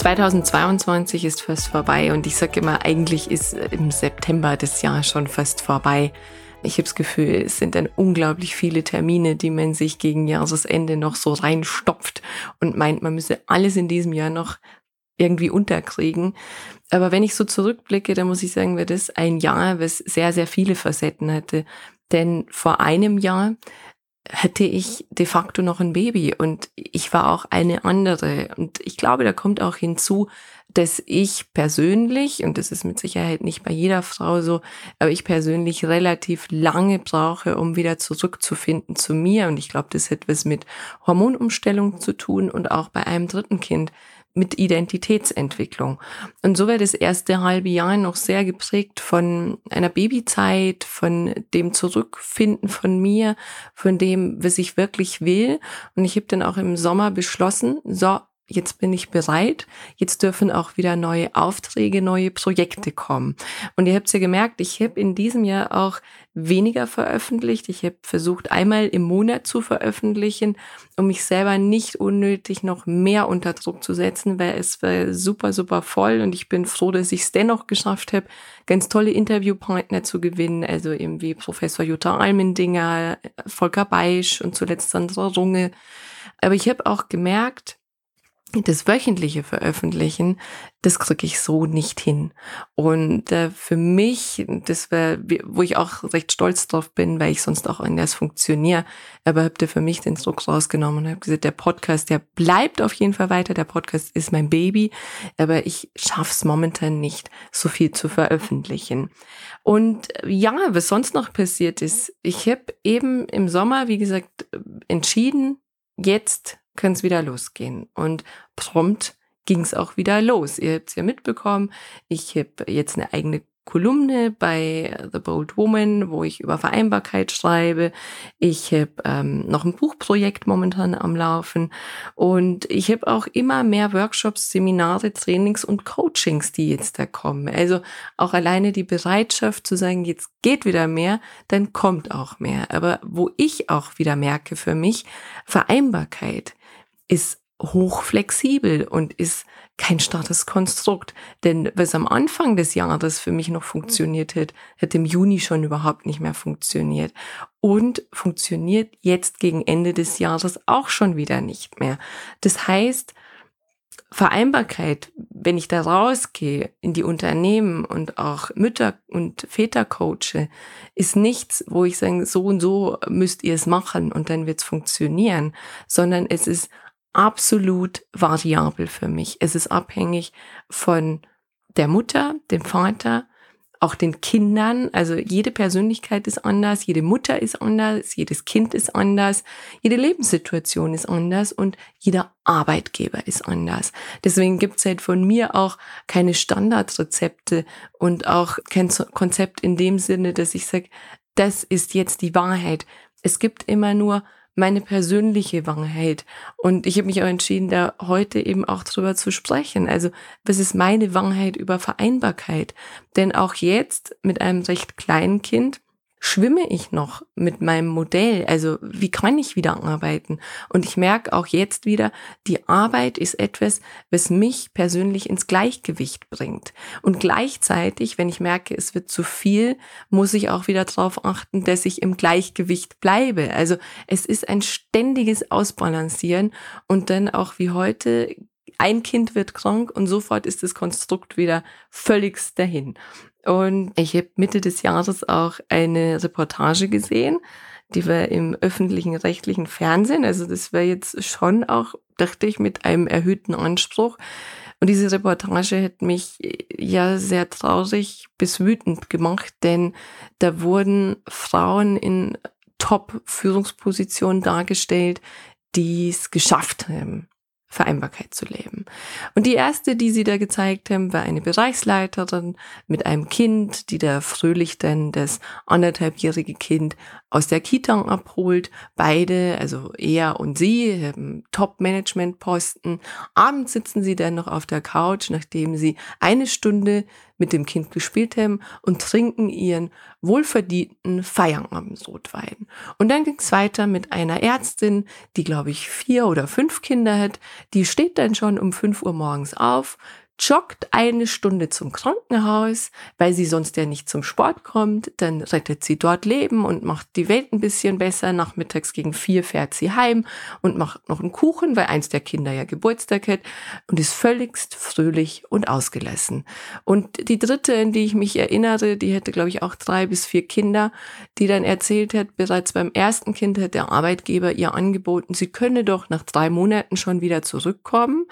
2022 ist fast vorbei und ich sage immer, eigentlich ist im September das Jahr schon fast vorbei. Ich habe das Gefühl, es sind dann unglaublich viele Termine, die man sich gegen Jahresende noch so reinstopft und meint, man müsse alles in diesem Jahr noch irgendwie unterkriegen. Aber wenn ich so zurückblicke, dann muss ich sagen, wäre das ein Jahr, was sehr, sehr viele Facetten hatte. Denn vor einem Jahr hätte ich de facto noch ein Baby und ich war auch eine andere. Und ich glaube, da kommt auch hinzu, dass ich persönlich, und das ist mit Sicherheit nicht bei jeder Frau so, aber ich persönlich relativ lange brauche, um wieder zurückzufinden zu mir. Und ich glaube, das hat was mit Hormonumstellung zu tun und auch bei einem dritten Kind mit Identitätsentwicklung. Und so war das erste halbe Jahr noch sehr geprägt von einer Babyzeit, von dem Zurückfinden von mir, von dem, was ich wirklich will. Und ich habe dann auch im Sommer beschlossen, so, jetzt bin ich bereit, jetzt dürfen auch wieder neue Aufträge, neue Projekte kommen. Und ihr habt ja gemerkt, ich habe in diesem Jahr auch weniger veröffentlicht. Ich habe versucht, einmal im Monat zu veröffentlichen, um mich selber nicht unnötig noch mehr unter Druck zu setzen, weil es war super, super voll und ich bin froh, dass ich es dennoch geschafft habe, ganz tolle Interviewpartner zu gewinnen, also eben wie Professor Jutta Almendinger, Volker Beisch und zuletzt Sandra Runge. Aber ich habe auch gemerkt, das wöchentliche Veröffentlichen, das kriege ich so nicht hin. Und äh, für mich, das war, wo ich auch recht stolz drauf bin, weil ich sonst auch anders funktioniere, aber habe für mich den Druck rausgenommen und habe gesagt, der Podcast, der bleibt auf jeden Fall weiter. Der Podcast ist mein Baby, aber ich schaff's momentan nicht, so viel zu veröffentlichen. Und ja, was sonst noch passiert ist, ich habe eben im Sommer, wie gesagt, entschieden, jetzt können es wieder losgehen. Und prompt ging es auch wieder los. Ihr habt es ja mitbekommen. Ich habe jetzt eine eigene Kolumne bei The Bold Woman, wo ich über Vereinbarkeit schreibe. Ich habe ähm, noch ein Buchprojekt momentan am Laufen und ich habe auch immer mehr Workshops, Seminare, Trainings und Coachings, die jetzt da kommen. Also auch alleine die Bereitschaft zu sagen, jetzt geht wieder mehr, dann kommt auch mehr. Aber wo ich auch wieder merke für mich, Vereinbarkeit ist hochflexibel und ist kein starres Konstrukt. Denn was am Anfang des Jahres für mich noch funktioniert hat, hat im Juni schon überhaupt nicht mehr funktioniert. Und funktioniert jetzt gegen Ende des Jahres auch schon wieder nicht mehr. Das heißt, Vereinbarkeit, wenn ich da rausgehe in die Unternehmen und auch Mütter und Väter coache, ist nichts, wo ich sage, so und so müsst ihr es machen und dann wird es funktionieren, sondern es ist absolut variabel für mich. Es ist abhängig von der Mutter, dem Vater, auch den Kindern. Also jede Persönlichkeit ist anders, jede Mutter ist anders, jedes Kind ist anders, jede Lebenssituation ist anders und jeder Arbeitgeber ist anders. Deswegen gibt es halt von mir auch keine Standardrezepte und auch kein Konzept in dem Sinne, dass ich sage, das ist jetzt die Wahrheit. Es gibt immer nur meine persönliche Wahrheit. Und ich habe mich auch entschieden, da heute eben auch drüber zu sprechen. Also, was ist meine Wahrheit über Vereinbarkeit? Denn auch jetzt mit einem recht kleinen Kind schwimme ich noch mit meinem Modell? Also wie kann ich wieder arbeiten? Und ich merke auch jetzt wieder, die Arbeit ist etwas, was mich persönlich ins Gleichgewicht bringt. Und gleichzeitig, wenn ich merke, es wird zu viel, muss ich auch wieder darauf achten, dass ich im Gleichgewicht bleibe. Also es ist ein ständiges Ausbalancieren und dann auch wie heute ein Kind wird krank und sofort ist das Konstrukt wieder völligst dahin. Und ich habe Mitte des Jahres auch eine Reportage gesehen, die war im öffentlichen rechtlichen Fernsehen. Also das war jetzt schon auch, dachte ich, mit einem erhöhten Anspruch. Und diese Reportage hat mich ja sehr traurig bis wütend gemacht, denn da wurden Frauen in Top-Führungspositionen dargestellt, die es geschafft haben Vereinbarkeit zu leben. Und die erste, die sie da gezeigt haben, war eine Bereichsleiterin mit einem Kind, die da fröhlich dann das anderthalbjährige Kind aus der Kita abholt. Beide, also er und sie, haben Top-Management-Posten. Abends sitzen sie dann noch auf der Couch, nachdem sie eine Stunde mit dem Kind gespielt haben und trinken ihren wohlverdienten Feierabendrotwein. Und dann ging es weiter mit einer Ärztin, die, glaube ich, vier oder fünf Kinder hat. Die steht dann schon um fünf Uhr morgens auf, joggt eine Stunde zum Krankenhaus, weil sie sonst ja nicht zum Sport kommt. Dann rettet sie dort Leben und macht die Welt ein bisschen besser. Nachmittags gegen vier fährt sie heim und macht noch einen Kuchen, weil eins der Kinder ja Geburtstag hat und ist völligst fröhlich und ausgelassen. Und die dritte, in die ich mich erinnere, die hätte, glaube ich, auch drei bis vier Kinder, die dann erzählt hat, bereits beim ersten Kind hat der Arbeitgeber ihr angeboten, sie könne doch nach drei Monaten schon wieder zurückkommen.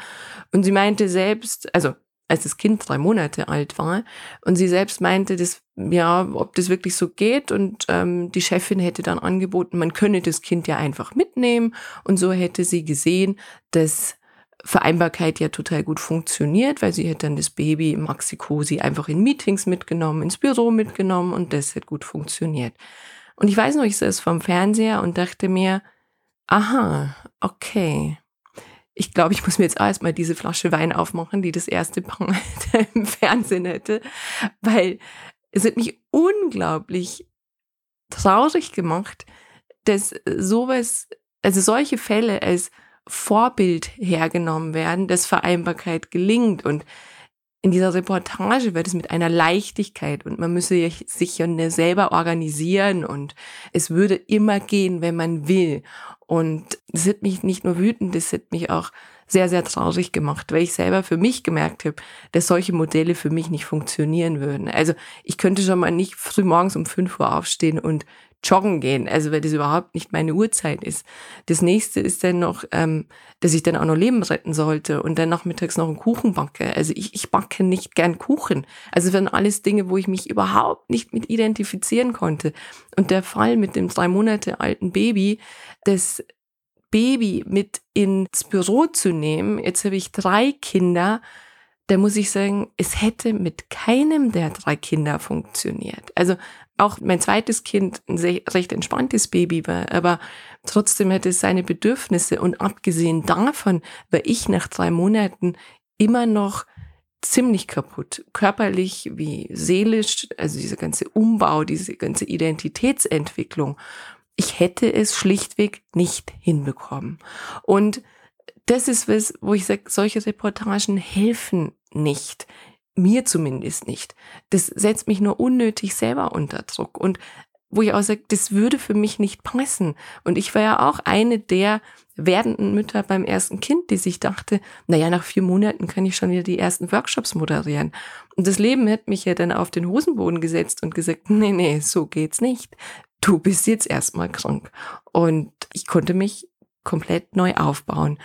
Und sie meinte selbst, also als das Kind drei Monate alt war. Und sie selbst meinte, dass, ja, ob das wirklich so geht. Und ähm, die Chefin hätte dann angeboten, man könne das Kind ja einfach mitnehmen. Und so hätte sie gesehen, dass Vereinbarkeit ja total gut funktioniert, weil sie hätte dann das Baby im Maxi-Cosi einfach in Meetings mitgenommen, ins Büro mitgenommen und das hätte gut funktioniert. Und ich weiß noch, ich saß vom Fernseher und dachte mir, aha, okay, ich glaube, ich muss mir jetzt erstmal diese Flasche Wein aufmachen, die das erste Paar im Fernsehen hätte, weil es hat mich unglaublich traurig gemacht, dass sowas, also solche Fälle als Vorbild hergenommen werden, dass Vereinbarkeit gelingt. Und in dieser Reportage wird es mit einer Leichtigkeit und man müsse sich ja selber organisieren und es würde immer gehen, wenn man will. Und das hat mich nicht nur wütend, das hat mich auch sehr, sehr traurig gemacht, weil ich selber für mich gemerkt habe, dass solche Modelle für mich nicht funktionieren würden. Also ich könnte schon mal nicht früh morgens um fünf Uhr aufstehen und joggen gehen, also weil das überhaupt nicht meine Uhrzeit ist. Das nächste ist dann noch, ähm, dass ich dann auch noch Leben retten sollte und dann nachmittags noch einen Kuchen backe. Also ich, ich backe nicht gern Kuchen. Also waren alles Dinge, wo ich mich überhaupt nicht mit identifizieren konnte. Und der Fall mit dem drei Monate alten Baby, das Baby mit ins Büro zu nehmen, jetzt habe ich drei Kinder, da muss ich sagen, es hätte mit keinem der drei Kinder funktioniert. Also auch mein zweites Kind ein recht entspanntes Baby war, aber trotzdem hätte es seine Bedürfnisse und abgesehen davon war ich nach drei Monaten immer noch ziemlich kaputt, körperlich wie seelisch, also dieser ganze Umbau, diese ganze Identitätsentwicklung. Ich hätte es schlichtweg nicht hinbekommen. Und das ist was, wo ich sage, solche Reportagen helfen nicht. Mir zumindest nicht. Das setzt mich nur unnötig selber unter Druck. Und wo ich auch sage, das würde für mich nicht passen. Und ich war ja auch eine der werdenden Mütter beim ersten Kind, die sich dachte, naja, nach vier Monaten kann ich schon wieder die ersten Workshops moderieren. Und das Leben hat mich ja dann auf den Hosenboden gesetzt und gesagt, nee, nee, so geht's nicht. Du bist jetzt erstmal krank. Und ich konnte mich komplett neu aufbauen.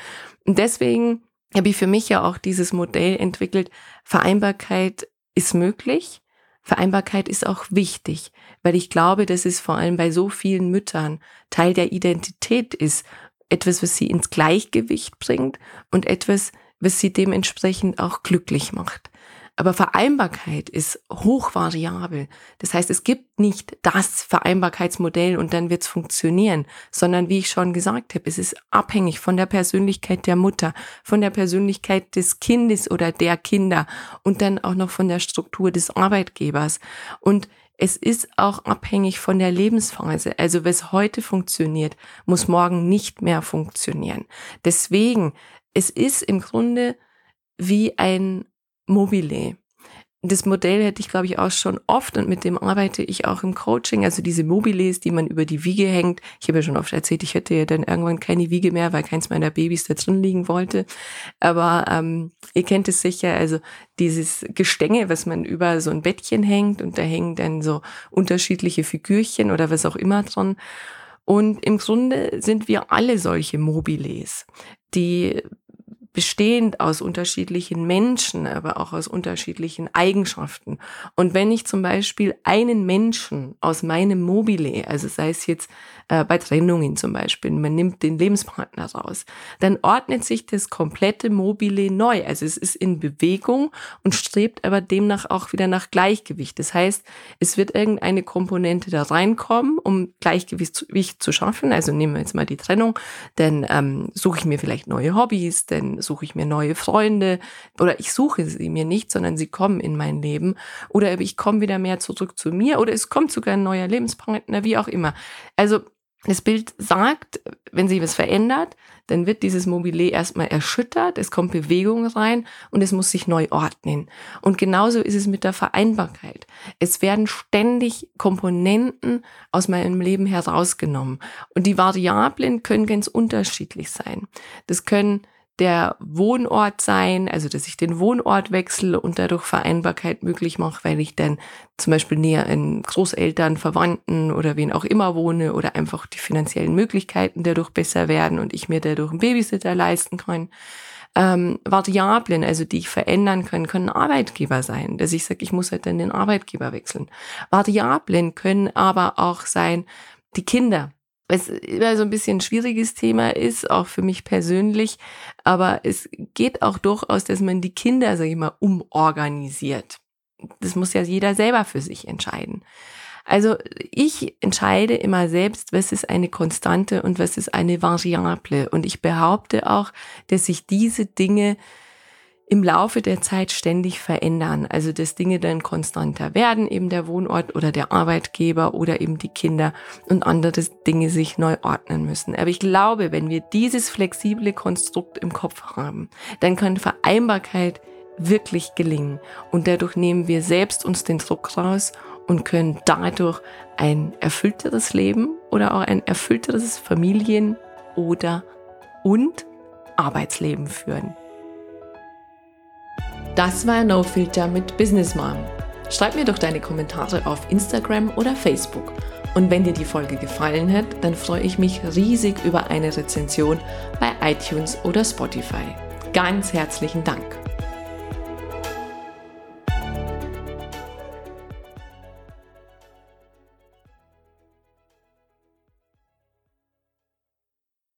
Und deswegen habe ich für mich ja auch dieses Modell entwickelt. Vereinbarkeit ist möglich. Vereinbarkeit ist auch wichtig, weil ich glaube, dass es vor allem bei so vielen Müttern Teil der Identität ist. Etwas, was sie ins Gleichgewicht bringt und etwas, was sie dementsprechend auch glücklich macht. Aber Vereinbarkeit ist hochvariabel. Das heißt, es gibt nicht das Vereinbarkeitsmodell und dann wird es funktionieren, sondern wie ich schon gesagt habe, es ist abhängig von der Persönlichkeit der Mutter, von der Persönlichkeit des Kindes oder der Kinder und dann auch noch von der Struktur des Arbeitgebers. Und es ist auch abhängig von der Lebensphase. Also was heute funktioniert, muss morgen nicht mehr funktionieren. Deswegen, es ist im Grunde wie ein Mobile. Das Modell hätte ich, glaube ich, auch schon oft und mit dem arbeite ich auch im Coaching. Also diese Mobiles, die man über die Wiege hängt. Ich habe ja schon oft erzählt, ich hätte ja dann irgendwann keine Wiege mehr, weil keins meiner Babys da drin liegen wollte. Aber ähm, ihr kennt es sicher, also dieses Gestänge, was man über so ein Bettchen hängt und da hängen dann so unterschiedliche Figürchen oder was auch immer dran. Und im Grunde sind wir alle solche Mobiles, die bestehend aus unterschiedlichen Menschen, aber auch aus unterschiedlichen Eigenschaften. Und wenn ich zum Beispiel einen Menschen aus meinem Mobile, also sei es jetzt äh, bei Trennungen zum Beispiel, man nimmt den Lebenspartner raus, dann ordnet sich das komplette Mobile neu. Also es ist in Bewegung und strebt aber demnach auch wieder nach Gleichgewicht. Das heißt, es wird irgendeine Komponente da reinkommen, um Gleichgewicht zu schaffen. Also nehmen wir jetzt mal die Trennung, dann ähm, suche ich mir vielleicht neue Hobbys, dann suche ich mir neue Freunde oder ich suche sie mir nicht, sondern sie kommen in mein Leben oder ich komme wieder mehr zurück zu mir oder es kommt sogar ein neuer Lebenspartner, wie auch immer. Also das Bild sagt, wenn sich was verändert, dann wird dieses Mobile erstmal erschüttert, es kommt Bewegung rein und es muss sich neu ordnen. Und genauso ist es mit der Vereinbarkeit. Es werden ständig Komponenten aus meinem Leben herausgenommen. Und die Variablen können ganz unterschiedlich sein. Das können der Wohnort sein, also dass ich den Wohnort wechsle und dadurch Vereinbarkeit möglich mache, weil ich dann zum Beispiel näher in Großeltern, Verwandten oder wen auch immer wohne oder einfach die finanziellen Möglichkeiten dadurch besser werden und ich mir dadurch einen Babysitter leisten kann. Ähm, Variablen, also die ich verändern kann, können Arbeitgeber sein, dass ich sage, ich muss halt dann den Arbeitgeber wechseln. Variablen können aber auch sein, die Kinder, was immer so ein bisschen ein schwieriges Thema ist, auch für mich persönlich. Aber es geht auch durchaus, dass man die Kinder, sag ich mal, umorganisiert. Das muss ja jeder selber für sich entscheiden. Also ich entscheide immer selbst, was ist eine Konstante und was ist eine Variable. Und ich behaupte auch, dass sich diese Dinge im Laufe der Zeit ständig verändern. Also dass Dinge dann konstanter werden, eben der Wohnort oder der Arbeitgeber oder eben die Kinder und andere Dinge sich neu ordnen müssen. Aber ich glaube, wenn wir dieses flexible Konstrukt im Kopf haben, dann kann Vereinbarkeit wirklich gelingen. Und dadurch nehmen wir selbst uns den Druck raus und können dadurch ein erfüllteres Leben oder auch ein erfüllteres Familien- oder und Arbeitsleben führen. Das war No Filter mit Business Mom. Schreib mir doch deine Kommentare auf Instagram oder Facebook. Und wenn dir die Folge gefallen hat, dann freue ich mich riesig über eine Rezension bei iTunes oder Spotify. Ganz herzlichen Dank.